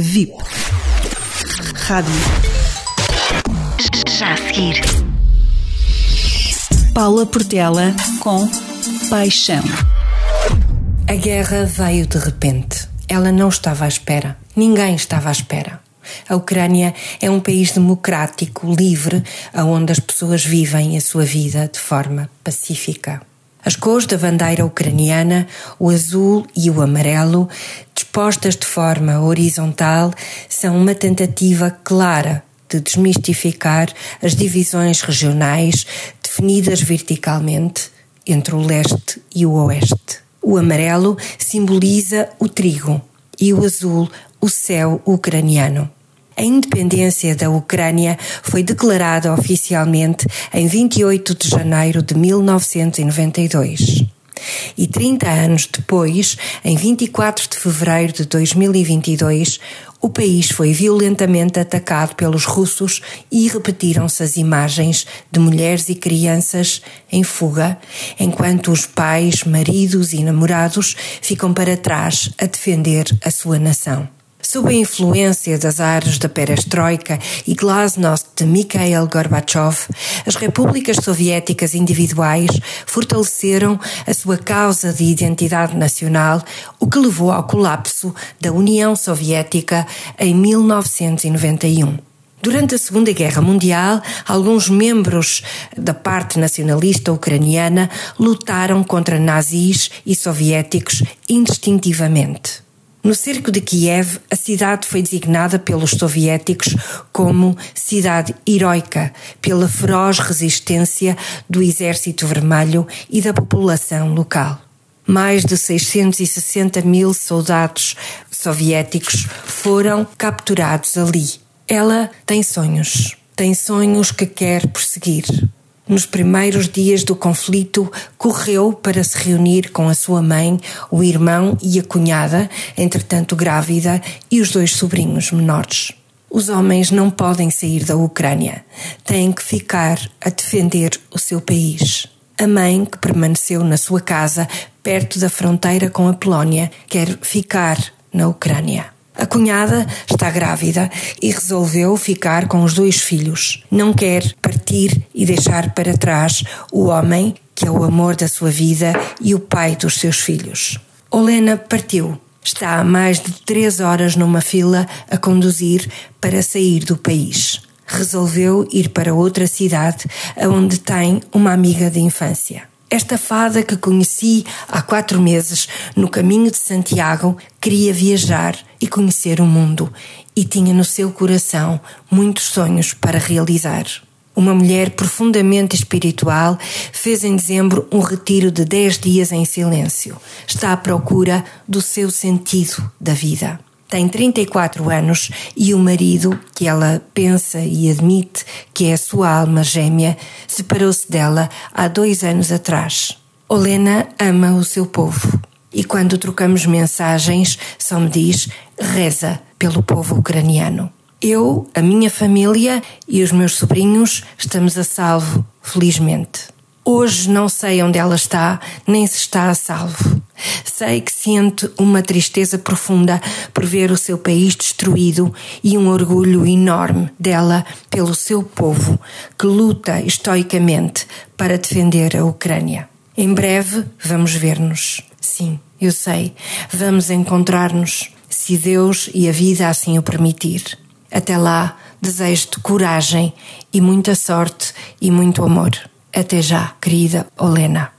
VIP. Rádio. Já a seguir. Paula Portela com Paixão. A guerra veio de repente. Ela não estava à espera. Ninguém estava à espera. A Ucrânia é um país democrático, livre, onde as pessoas vivem a sua vida de forma pacífica. As cores da bandeira ucraniana, o azul e o amarelo, dispostas de forma horizontal, são uma tentativa clara de desmistificar as divisões regionais definidas verticalmente entre o leste e o oeste. O amarelo simboliza o trigo e o azul o céu ucraniano. A independência da Ucrânia foi declarada oficialmente em 28 de janeiro de 1992. E 30 anos depois, em 24 de fevereiro de 2022, o país foi violentamente atacado pelos russos e repetiram-se as imagens de mulheres e crianças em fuga, enquanto os pais, maridos e namorados ficam para trás a defender a sua nação. Sob a influência das áreas da perestroika e glasnost de Mikhail Gorbachev, as repúblicas soviéticas individuais fortaleceram a sua causa de identidade nacional, o que levou ao colapso da União Soviética em 1991. Durante a Segunda Guerra Mundial, alguns membros da parte nacionalista ucraniana lutaram contra nazis e soviéticos indistintivamente. No cerco de Kiev, a cidade foi designada pelos soviéticos como cidade heroica pela feroz resistência do Exército Vermelho e da população local. Mais de 660 mil soldados soviéticos foram capturados ali. Ela tem sonhos, tem sonhos que quer perseguir nos primeiros dias do conflito, correu para se reunir com a sua mãe, o irmão e a cunhada, entretanto grávida, e os dois sobrinhos menores. Os homens não podem sair da Ucrânia. Têm que ficar a defender o seu país. A mãe, que permaneceu na sua casa, perto da fronteira com a Polónia, quer ficar na Ucrânia. A cunhada está grávida e resolveu ficar com os dois filhos. Não quer partir e deixar para trás o homem, que é o amor da sua vida e o pai dos seus filhos. Olena partiu. Está há mais de três horas numa fila a conduzir para sair do país. Resolveu ir para outra cidade, onde tem uma amiga de infância. Esta fada que conheci há quatro meses no caminho de Santiago queria viajar e conhecer o mundo e tinha no seu coração muitos sonhos para realizar. Uma mulher profundamente espiritual fez em dezembro um retiro de dez dias em silêncio. Está à procura do seu sentido da vida tem 34 anos e o marido, que ela pensa e admite que é a sua alma gêmea, separou-se dela há dois anos atrás. Olena ama o seu povo e quando trocamos mensagens só me diz reza pelo povo ucraniano. Eu, a minha família e os meus sobrinhos estamos a salvo, felizmente. Hoje não sei onde ela está, nem se está a salvo. Sei que sente uma tristeza profunda por ver o seu país destruído e um orgulho enorme dela pelo seu povo, que luta estoicamente para defender a Ucrânia. Em breve vamos ver-nos. Sim, eu sei. Vamos encontrar-nos, se Deus e a vida assim o permitir. Até lá, desejo-te coragem e muita sorte e muito amor. Até já, querida Olena.